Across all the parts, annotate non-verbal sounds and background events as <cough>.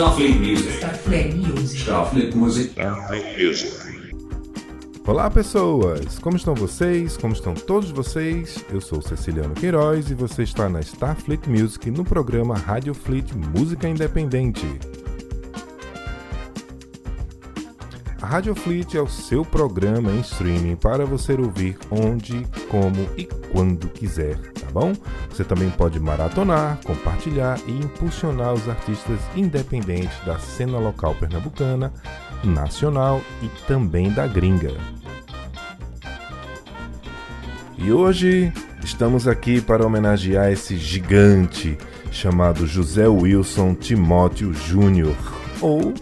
Starfleet Music. Starfleet Music. Starfleet Music. Starfleet Music. Olá pessoas, como estão vocês? Como estão todos vocês? Eu sou Ceciliano Queiroz e você está na Starfleet Music no programa Radio Fleet Música Independente. A Radio Fleet é o seu programa em streaming para você ouvir onde, como e quando quiser, tá bom? Você também pode maratonar, compartilhar e impulsionar os artistas independentes da cena local pernambucana, nacional e também da gringa. E hoje estamos aqui para homenagear esse gigante chamado José Wilson Timóteo Júnior, ou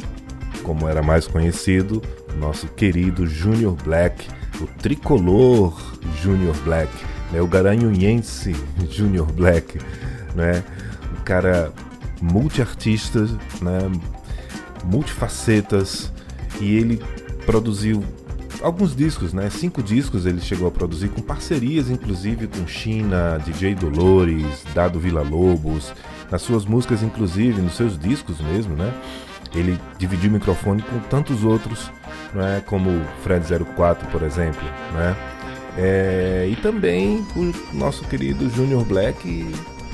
como era mais conhecido, nosso querido Junior Black, o tricolor Junior Black, né? o garanhuense <laughs> Junior Black, né? um cara multiartista, né? multifacetas, e ele produziu alguns discos, né? Cinco discos ele chegou a produzir com parcerias, inclusive com China, DJ Dolores, Dado Vila Lobos, nas suas músicas, inclusive nos seus discos mesmo, né? Ele dividiu o microfone com tantos outros, né? Como Fred 04, por exemplo, né? É, e também o nosso querido Junior Black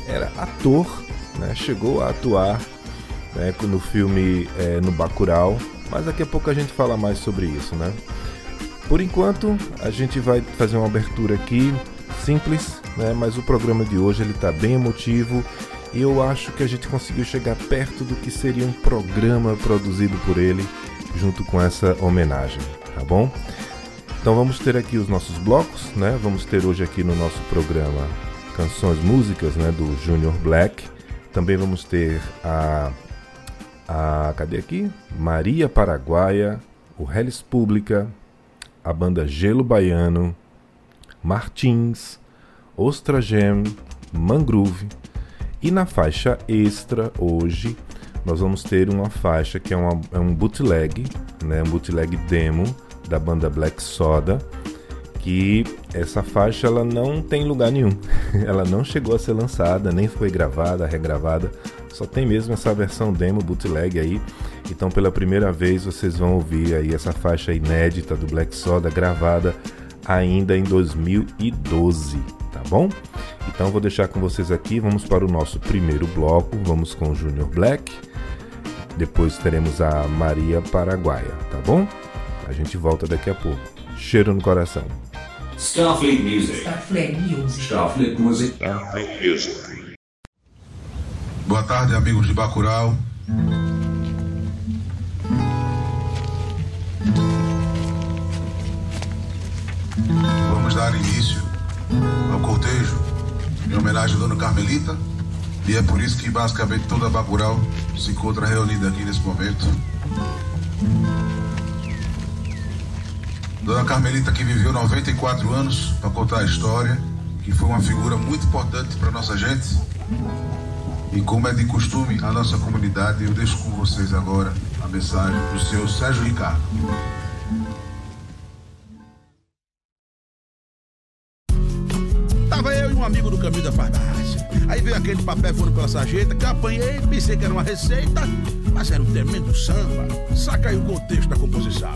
era ator, né? Chegou a atuar né? no filme é, no Bacurau, mas daqui a pouco a gente fala mais sobre isso, né? Por enquanto, a gente vai fazer uma abertura aqui simples, né? Mas o programa de hoje ele está bem emotivo eu acho que a gente conseguiu chegar perto do que seria um programa produzido por ele junto com essa homenagem, tá bom? Então vamos ter aqui os nossos blocos, né? Vamos ter hoje aqui no nosso programa canções, músicas, né, do Junior Black. Também vamos ter a a cadê aqui? Maria Paraguaia, o Hellis Pública, a banda Gelo Baiano, Martins, Ostra Gem, Mangrove e na faixa extra hoje nós vamos ter uma faixa que é, uma, é um bootleg, né, um bootleg demo da banda Black Soda, que essa faixa ela não tem lugar nenhum, <laughs> ela não chegou a ser lançada, nem foi gravada, regravada, só tem mesmo essa versão demo bootleg aí. Então pela primeira vez vocês vão ouvir aí essa faixa inédita do Black Soda gravada ainda em 2012, tá bom? Então vou deixar com vocês aqui, vamos para o nosso primeiro bloco, vamos com o Junior Black. Depois teremos a Maria Paraguaia, tá bom? A gente volta daqui a pouco. Cheiro no coração. Starfleet Music. Starfleet Music. Starfleet Music. Starfleet Music. Boa tarde, amigos de Bacurau. Vamos dar início ao cortejo em homenagem à Dona Carmelita. E é por isso que basicamente toda Bacurau se encontra reunida aqui nesse momento. Dona Carmelita que viveu 94 anos para contar a história, que foi uma figura muito importante para nossa gente. E como é de costume a nossa comunidade, eu deixo com vocês agora a mensagem do seu Sérgio Ricardo. Aquele papel furo pela sarjeta que apanhei, pensei que era uma receita, mas era um tremendo samba. Saca aí o contexto da composição.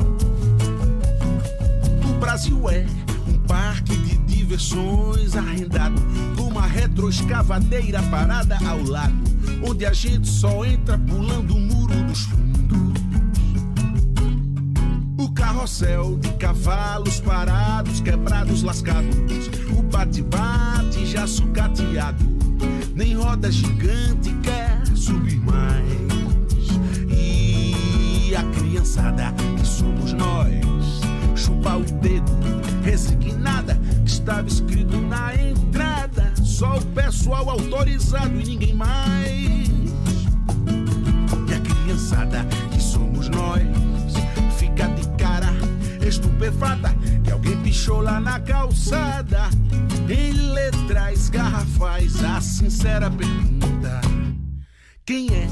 O Brasil é um parque de diversões arrendado com uma retroescavadeira parada ao lado, onde a gente só entra pulando o muro dos fundos. O carrossel de cavalos parados, quebrados, lascados. O bate-bate já sucateado. Nem roda gigante quer subir mais. E a criançada que somos nós, chupa o dedo, resignada, estava escrito na entrada. Só o pessoal autorizado e ninguém mais. E a criançada que somos nós fica de cara estupefata que alguém pichou lá na calçada. Em letras garrafais, a sincera pergunta: Quem é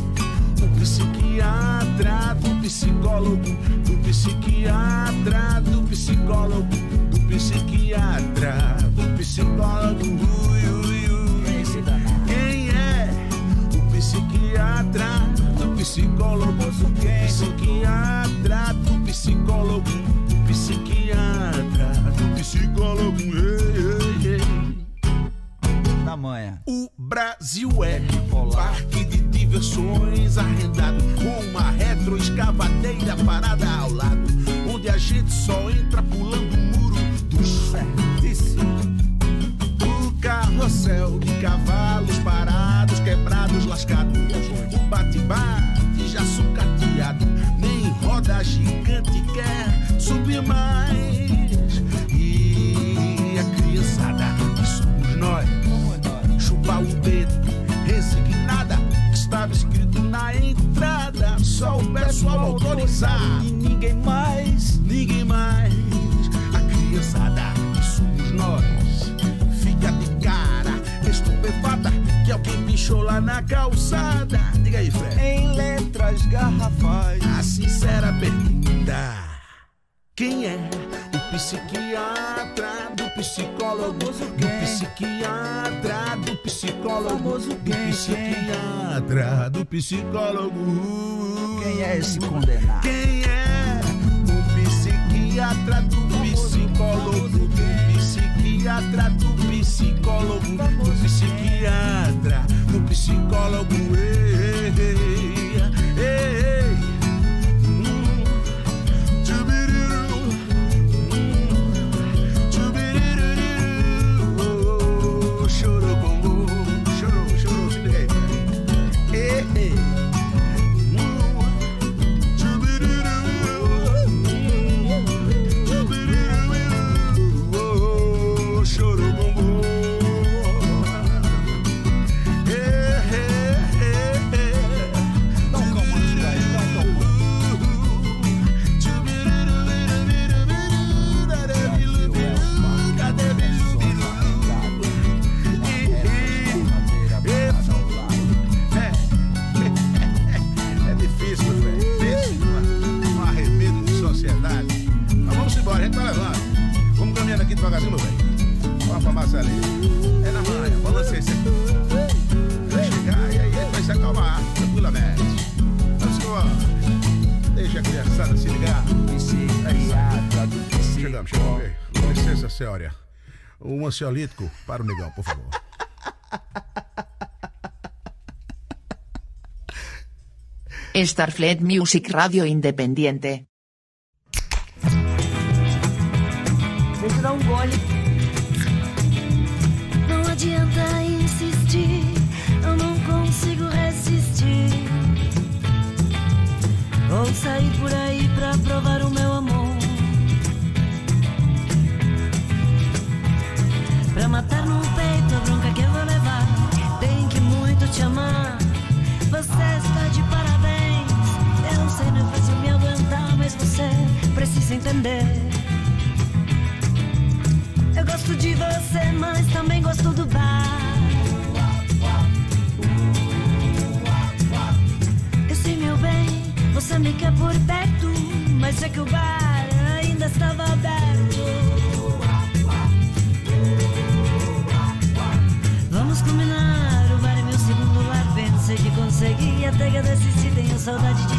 o psiquiatra do psicólogo? Do psiquiatra do psicólogo? Do psiquiatra do psicólogo? Ui, ui, ui. Quem é o psiquiatra do psicólogo? Do psiquiatra do psicólogo? Do psiquiatra do psicólogo? Do psicólogo? Brasil é parque de diversões arrendado com uma retroescavadeira parada ao lado, onde a gente só entra pulando o muro do certíssimo. O carrossel de cavalos parados, quebrados, lascados, o bate-bate já sucateado, nem roda gigante quer subir mais. Pessoal autorizado. E ninguém mais, ninguém mais, a criançada, somos nós, fica de cara, estupefata, que alguém pichou lá na calçada. Diga aí, Fred. Em letras garrafais. A sincera pergunta: Quem é o psiquiatra do psicólogo? Do psiquiatra do psicólogo? Do psiquiatra do psicólogo? Quem é esse condenado? Quem é o psiquiatra do psicólogo? Do psiquiatra do psicólogo? Do psiquiatra do psicólogo? Ei, ei, ei, ei. Ansiolítico para o negão, por favor. Starfleet Music Radio Independiente. Mas é que o bar ainda estava aberto. Vamos combinar, o bar é meu segundo lar. Pensei que conseguia até eu desisti, tenho saudade de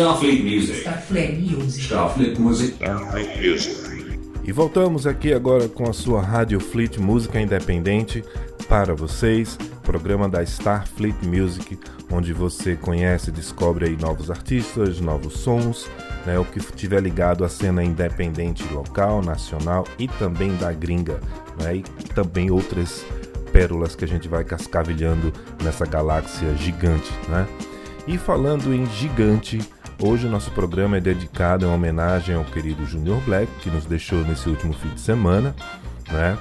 Starfleet Music. Starfleet Music. Starfleet Music. Music. E voltamos aqui agora com a sua Rádio Fleet Música Independente, para vocês, programa da Starfleet Music, onde você conhece e descobre aí novos artistas, novos sons, né, o que estiver ligado à cena independente local, nacional e também da gringa, né, e também outras pérolas que a gente vai cascavilhando nessa galáxia gigante, né? E falando em gigante, hoje o nosso programa é dedicado em homenagem ao querido Junior Black, que nos deixou nesse último fim de semana, né?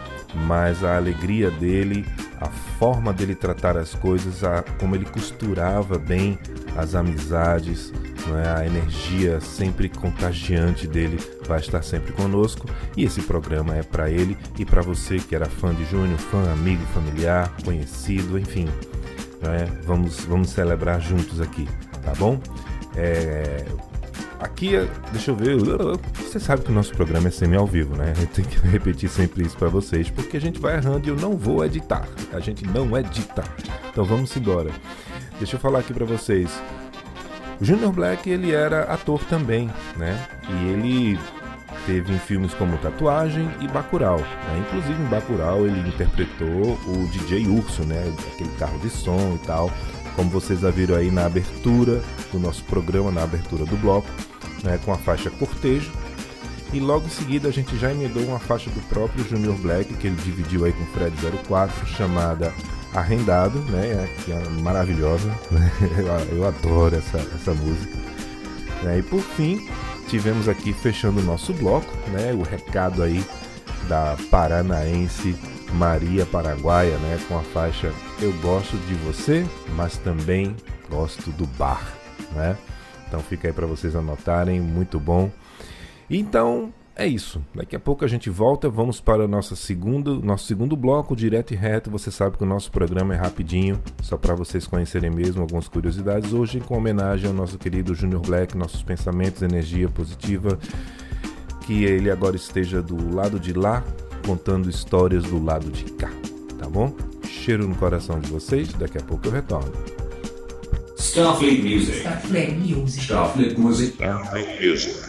Mas a alegria dele, a forma dele tratar as coisas, a, como ele costurava bem as amizades, né? a energia sempre contagiante dele vai estar sempre conosco. E esse programa é para ele e para você que era fã de Júnior, fã, amigo, familiar, conhecido, enfim. Né? Vamos, vamos celebrar juntos aqui, tá bom? É, aqui, deixa eu ver. Você sabe que o nosso programa é semi ao vivo, né? Eu tenho que <laughs> repetir sempre isso para vocês, porque a gente vai errando e eu não vou editar. A gente não edita. Então vamos embora. Deixa eu falar aqui para vocês. O Junior Black ele era ator também, né? E ele teve em filmes como Tatuagem e Bacurau. Né? Inclusive em Bacurau ele interpretou o DJ Urso, né? Aquele carro de som e tal. Como vocês já viram aí na abertura do nosso programa, na abertura do bloco, né? com a faixa Cortejo. E logo em seguida a gente já emendou uma faixa do próprio Junior Black, que ele dividiu aí com o Fred 04, chamada Arrendado, né? Que é maravilhosa. <laughs> Né? Eu, eu adoro essa, essa música. Né? E por fim, tivemos aqui fechando o nosso bloco, né? O recado aí da paranaense Maria Paraguaia, né? Com a faixa Eu gosto de você, mas também gosto do bar, né? Então fica aí para vocês anotarem, muito bom. Então é isso. Daqui a pouco a gente volta, vamos para o nosso segundo, nosso segundo bloco, direto e reto. Você sabe que o nosso programa é rapidinho, só para vocês conhecerem mesmo algumas curiosidades. Hoje, com homenagem ao nosso querido Junior Black, nossos pensamentos, energia positiva. Que ele agora esteja do lado de lá, contando histórias do lado de cá. Tá bom? Cheiro no coração de vocês, daqui a pouco eu retorno. Starfleet Music. Starfleet Music. Starfleet Music. Starfleet Music.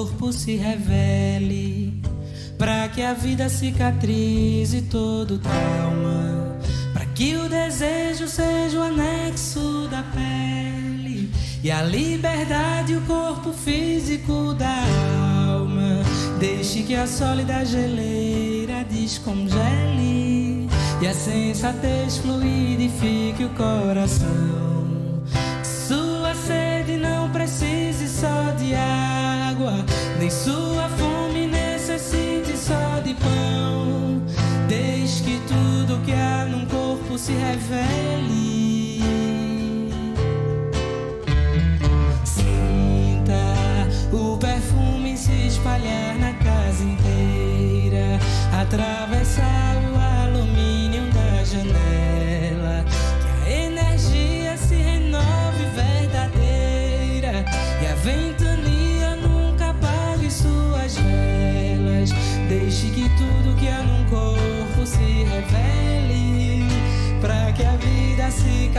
Corpo se revele. Pra que a vida cicatrize todo trauma. Pra que o desejo seja o anexo da pele. E a liberdade, o corpo físico da alma. Deixe que a sólida geleira descongele. E a sensatez fluidifique o coração. Sua sede não precise só de água, nem sua fome necessite só de pão. Desde que tudo que há num corpo se revele.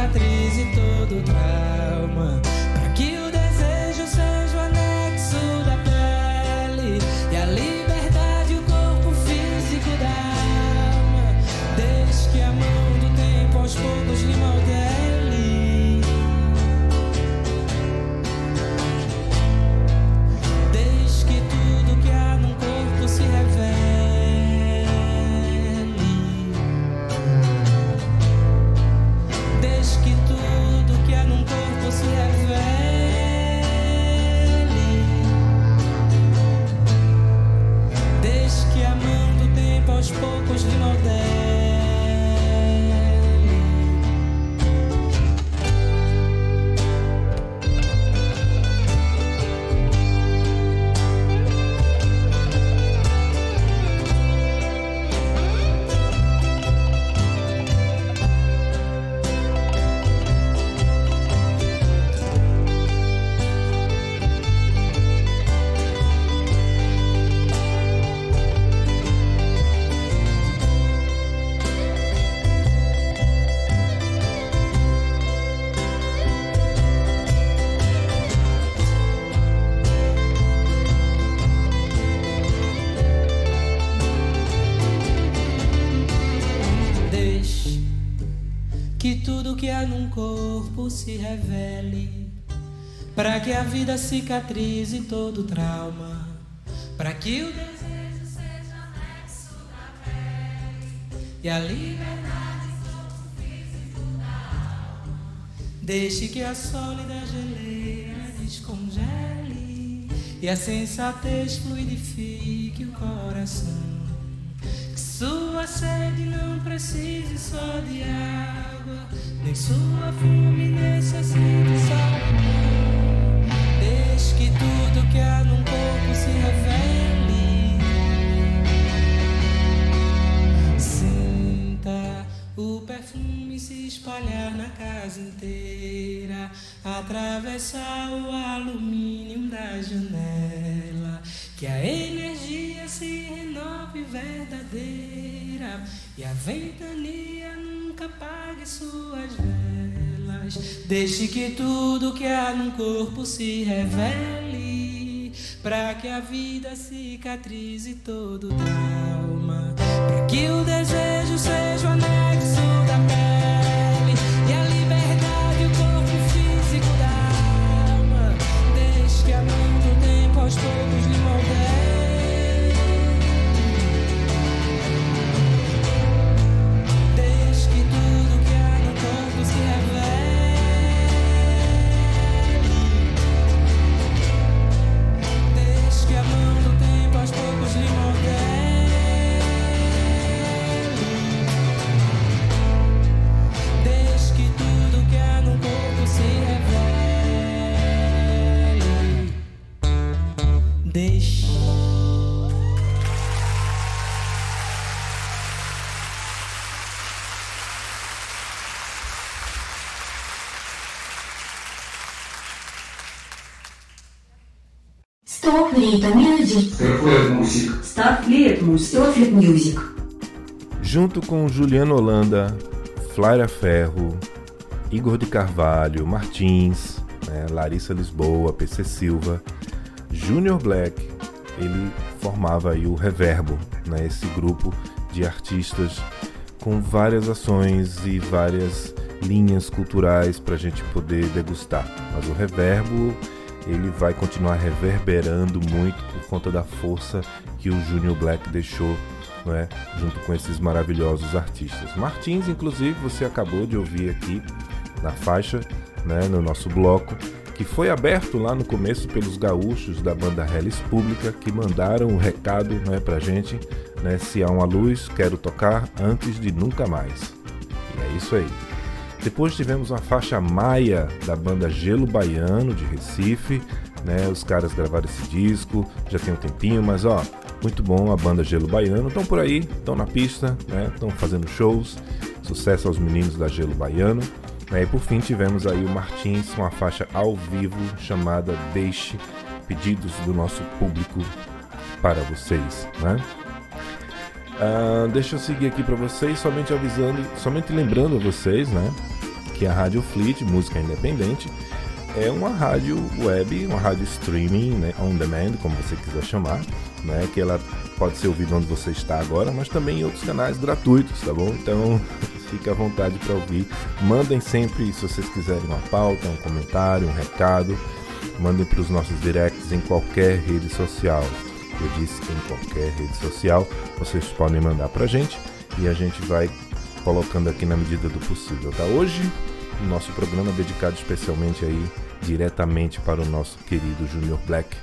Vida cicatrize todo trauma. Se revele, para que a vida cicatrize todo trauma, para que o desejo seja anexo da pele e a liberdade corpo físico da alma. Deixe que a sólida geleira descongele e a sensatez fluidifique o coração. Que sua sede não precise só de água, nem sua fome necessite só de pão. Deixe que tudo que há num corpo se revele. Sinta o perfume se espalhar na casa inteira, atravessar o alumínio da janela. Que a energia se renove verdadeira e a ventania nunca apague suas velas. Deixe que tudo que há num corpo se revele, para que a vida cicatrize todo trauma, para que o desejo seja o Starfleet Music. Junto com Juliano Holanda, Flaira Ferro, Igor de Carvalho, Martins, né, Larissa Lisboa, PC Silva, Junior Black, ele formava aí o Reverbo, né? esse grupo de artistas com várias ações e várias linhas culturais para a gente poder degustar. Mas o Reverbo ele vai continuar reverberando muito por conta da força que o Junior Black deixou não é? junto com esses maravilhosos artistas. Martins, inclusive, você acabou de ouvir aqui na faixa, né, no nosso bloco, que foi aberto lá no começo pelos gaúchos da banda Hellis Pública, que mandaram o um recado né, pra gente, né, se há uma luz, quero tocar antes de nunca mais. E é isso aí. Depois tivemos uma faixa Maia da banda Gelo Baiano de Recife, né? Os caras gravaram esse disco, já tem um tempinho, mas ó, muito bom a banda Gelo Baiano. Estão por aí, estão na pista, né? Estão fazendo shows. Sucesso aos meninos da Gelo Baiano. Né? E por fim tivemos aí o Martins com a faixa ao vivo chamada Deixe, pedidos do nosso público para vocês, né? Uh, deixa eu seguir aqui para vocês, somente avisando, somente lembrando a vocês, né, que a Rádio Fleet, música independente, é uma rádio web, uma rádio streaming, né, on demand, como você quiser chamar, né, que ela pode ser ouvida onde você está agora, mas também em outros canais gratuitos, tá bom? Então, <laughs> fique à vontade para ouvir. Mandem sempre, se vocês quiserem, uma pauta, um comentário, um recado, mandem para os nossos directs em qualquer rede social eu disse em qualquer rede social, vocês podem mandar pra gente e a gente vai colocando aqui na medida do possível, tá? Hoje, nosso programa dedicado especialmente aí diretamente para o nosso querido Junior Black,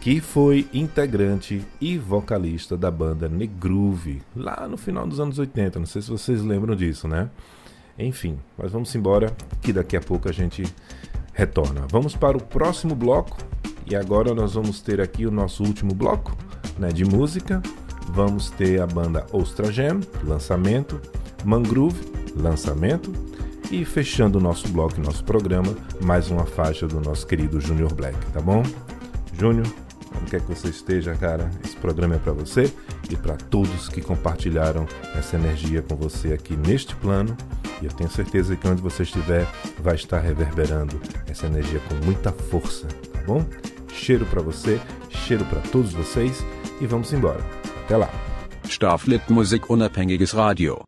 que foi integrante e vocalista da banda Negroove lá no final dos anos 80. Não sei se vocês lembram disso, né? Enfim, mas vamos embora que daqui a pouco a gente retorna. Vamos para o próximo bloco e agora nós vamos ter aqui o nosso último bloco né, de música. Vamos ter a banda Ostra Jam, lançamento, Mangrove, lançamento, e fechando o nosso bloco nosso programa, mais uma faixa do nosso querido Junior Black, tá bom? Júnior, onde quer que você esteja, cara, esse programa é para você e para todos que compartilharam essa energia com você aqui neste plano. E eu tenho certeza que onde você estiver vai estar reverberando essa energia com muita força, tá bom? Cheiro para você, cheiro para todos vocês e vamos embora. Até lá. Starflit Musik Unabhängiges Radio.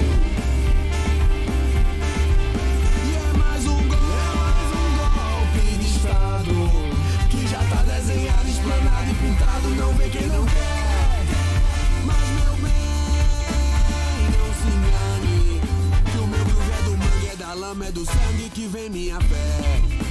Tá desenhado, esplanado e pintado, não vê quem não quer. Mas meu bem, não se engane. Que o meu groove é do mangue, é da lama, é do sangue que vem minha fé.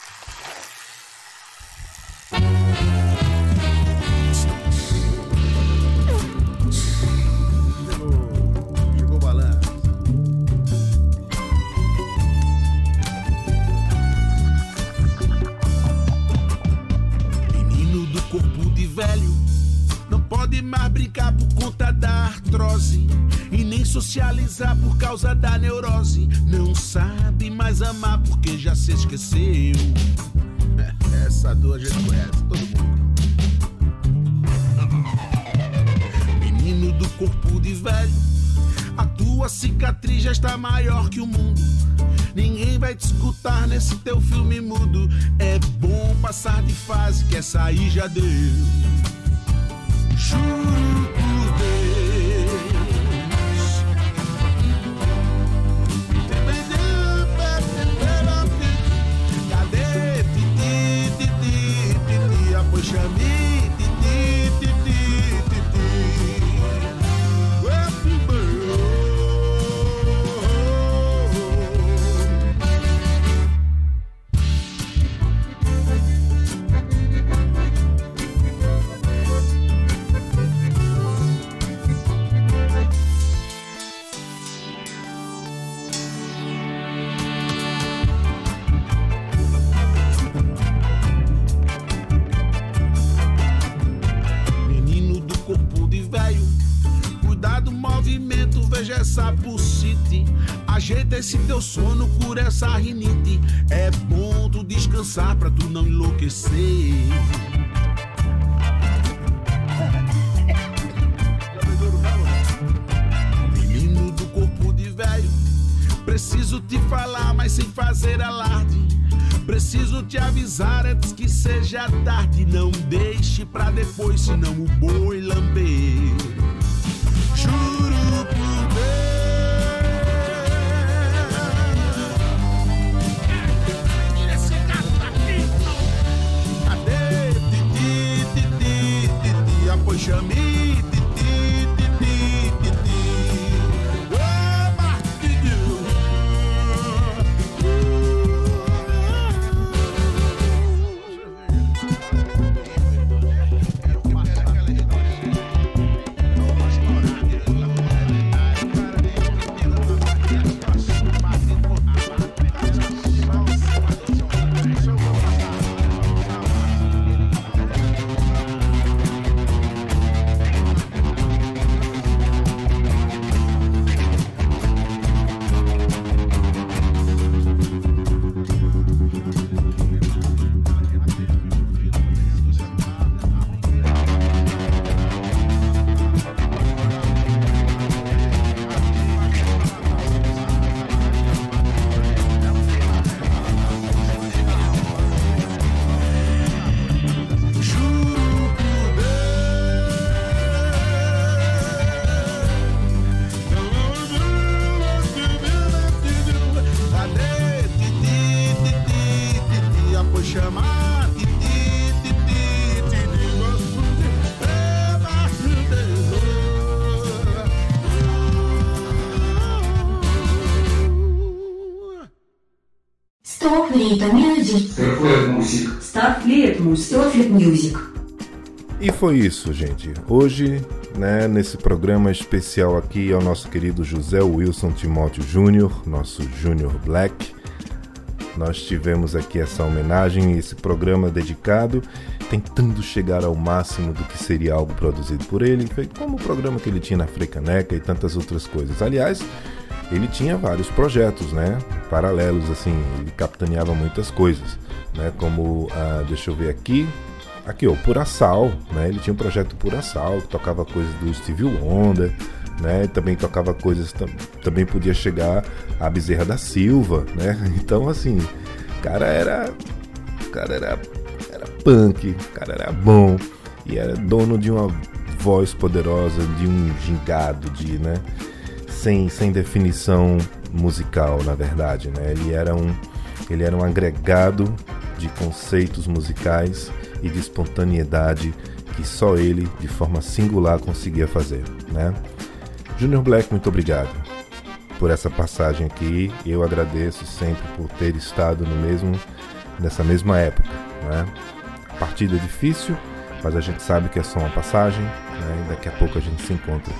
socializar por causa da neurose. Não sabe mais amar porque já se esqueceu. <laughs> Essa dor a gente conhece, todo mundo. Menino do corpo de velho, a tua cicatriz já está maior que o mundo. Ninguém vai te escutar nesse teu filme mudo. É bom passar de fase, que essa aí já deu. Juro Ajeita esse teu sono, cura essa rinite. É bom tu descansar pra tu não enlouquecer. Menino do corpo de velho, preciso te falar, mas sem fazer alarde. Preciso te avisar antes que seja tarde. Não deixe pra depois, senão o boi lamber. Deixa-me Music. E foi isso, gente. Hoje, né, nesse programa especial aqui ao nosso querido José Wilson Timóteo Júnior, nosso Júnior Black. Nós tivemos aqui essa homenagem, esse programa dedicado, tentando chegar ao máximo do que seria algo produzido por ele, como o programa que ele tinha na Frecaneca e tantas outras coisas. Aliás, ele tinha vários projetos, né, paralelos, assim, ele capitaneava muitas coisas, né, como, ah, deixa eu ver aqui, aqui, ó, Pura Sal, né, ele tinha um projeto Pura Sal, que tocava coisas do Stevie Wonder, né, também tocava coisas, tam- também podia chegar a Bezerra da Silva, né, <laughs> então, assim, cara era, cara era, era punk, cara era bom, e era dono de uma voz poderosa, de um gingado, de, né, sem, sem definição musical, na verdade, né? Ele era um ele era um agregado de conceitos musicais e de espontaneidade que só ele, de forma singular, conseguia fazer, né? Junior Black, muito obrigado por essa passagem aqui. Eu agradeço sempre por ter estado no mesmo nessa mesma época, né? A partida é difícil, mas a gente sabe que é só uma passagem, né? E daqui a pouco a gente se encontra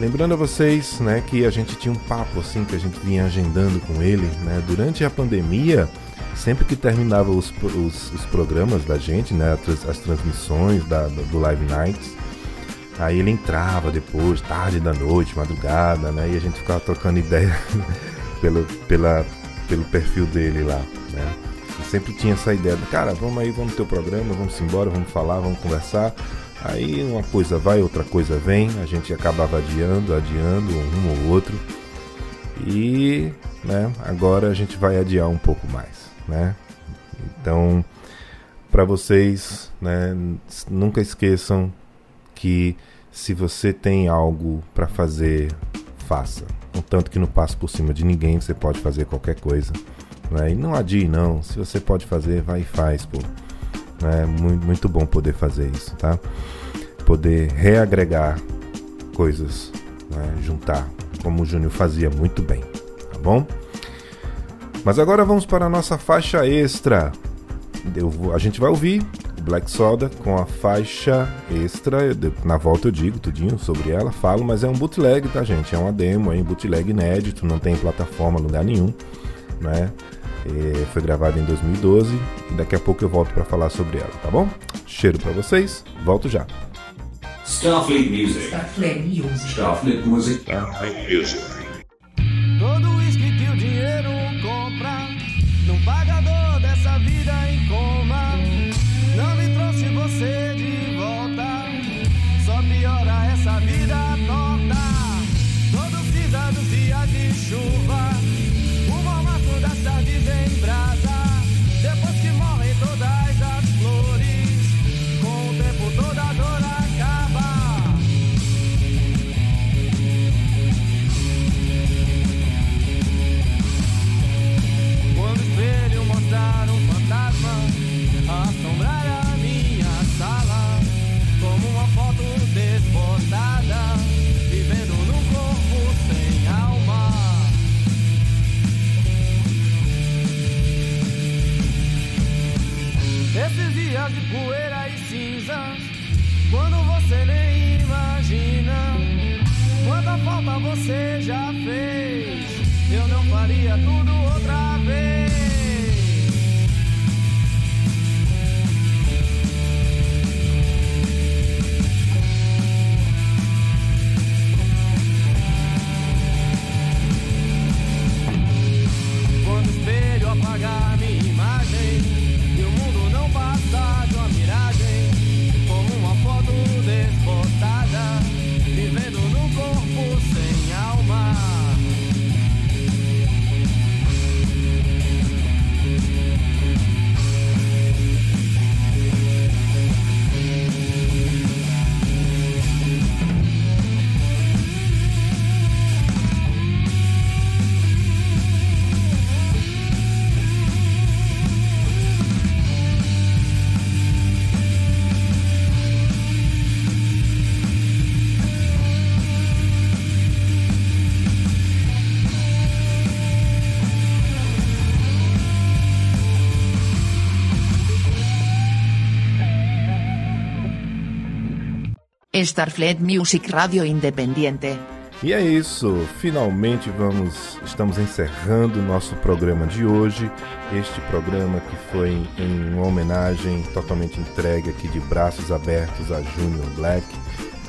Lembrando a vocês, né, que a gente tinha um papo assim que a gente vinha agendando com ele, né, durante a pandemia, sempre que terminava os, os, os programas da gente, né, as, as transmissões da, do, Live Nights, aí ele entrava depois, tarde da noite, madrugada, né, e a gente ficava trocando ideia <laughs> pelo, pela, pelo perfil dele lá, né. E sempre tinha essa ideia, cara, vamos aí, vamos ter o programa, vamos embora, vamos falar, vamos conversar. Aí uma coisa vai, outra coisa vem, a gente acabava adiando, adiando um ou outro. E, né, agora a gente vai adiar um pouco mais, né? Então, para vocês, né, nunca esqueçam que se você tem algo para fazer, faça. Contanto que não passe por cima de ninguém, você pode fazer qualquer coisa. Né? E não adie não, se você pode fazer, vai e faz, pô. É muito, bom poder fazer isso, tá? Poder reagregar coisas, né? juntar, como o Júnior fazia muito bem, tá bom? Mas agora vamos para a nossa faixa extra. Vou- a gente vai ouvir o Black Soda com a faixa extra. Eu Na volta eu digo tudinho sobre ela, falo, mas é um bootleg, tá, gente? É uma demo, é um bootleg inédito, não tem plataforma, lugar nenhum, né? É, foi gravado em 2012 e daqui a pouco eu volto para falar sobre ela, tá bom? Cheiro para vocês, volto já. Starfleet Music. Starfleet Music. Starfleet Music. Starfleet Music. Você já fez. Eu não faria tudo Starfleet Music Radio Independiente. E é isso, finalmente vamos, estamos encerrando o nosso programa de hoje. Este programa que foi em uma homenagem totalmente entregue aqui de braços abertos a Junior Black,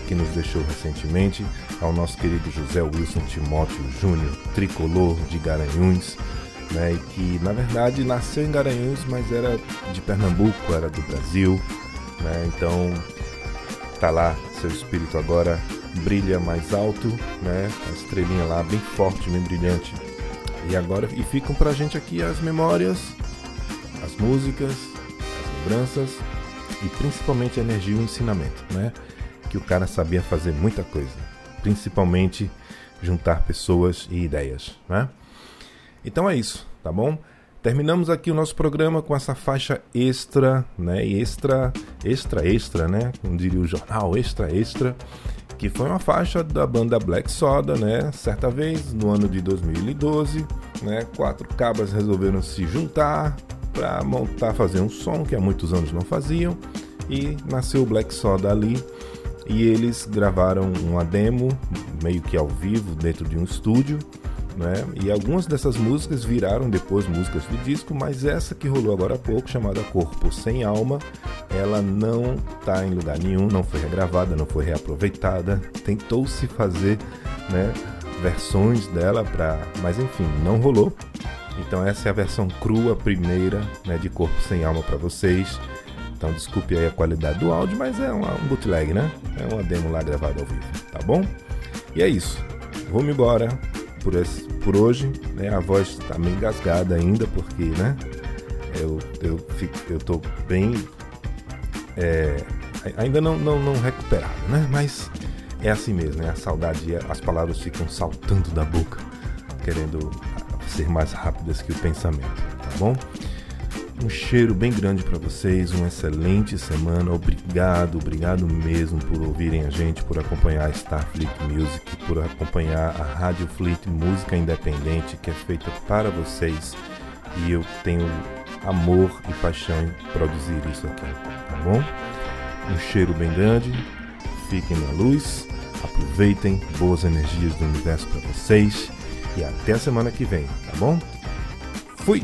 que nos deixou recentemente, ao nosso querido José Wilson Timóteo Júnior, tricolor de Garanhuns, né, que na verdade nasceu em Garanhuns, mas era de Pernambuco, era do Brasil, né, então tá lá, seu espírito agora brilha mais alto, né? A estrelinha lá bem forte, bem brilhante. E agora e ficam pra gente aqui as memórias, as músicas, as lembranças e principalmente a energia e o ensinamento, né? Que o cara sabia fazer muita coisa, principalmente juntar pessoas e ideias, né? Então é isso, tá bom? Terminamos aqui o nosso programa com essa faixa extra, né? Extra, extra, extra, né? Como diria o jornal, extra, extra, que foi uma faixa da banda Black Soda, né? Certa vez, no ano de 2012, né? Quatro cabas resolveram se juntar para montar, fazer um som que há muitos anos não faziam, e nasceu o Black Soda ali. E eles gravaram uma demo, meio que ao vivo, dentro de um estúdio, né? E algumas dessas músicas viraram depois músicas do disco, mas essa que rolou agora há pouco, chamada Corpo Sem Alma, ela não está em lugar nenhum, não foi regravada, não foi reaproveitada. Tentou-se fazer né, versões dela, pra... mas enfim, não rolou. Então essa é a versão crua, primeira, né, de Corpo Sem Alma para vocês. Então desculpe aí a qualidade do áudio, mas é uma, um bootleg, né? É uma demo lá gravada ao vivo, tá bom? E é isso. Vou-me embora por, esse, por hoje. Né? A voz está meio engasgada ainda, porque né? eu, eu, fico, eu tô bem. É, ainda não, não, não recuperado, né? Mas é assim mesmo, né? A saudade, as palavras ficam saltando da boca, querendo ser mais rápidas que o pensamento, tá bom? Um cheiro bem grande para vocês, uma excelente semana. Obrigado, obrigado mesmo por ouvirem a gente, por acompanhar a Starfleet Music, por acompanhar a Rádio Fleet Música Independente, que é feita para vocês. E eu tenho amor e paixão em produzir isso aqui, tá bom? Um cheiro bem grande, fiquem na luz, aproveitem boas energias do universo para vocês e até a semana que vem, tá bom? Fui!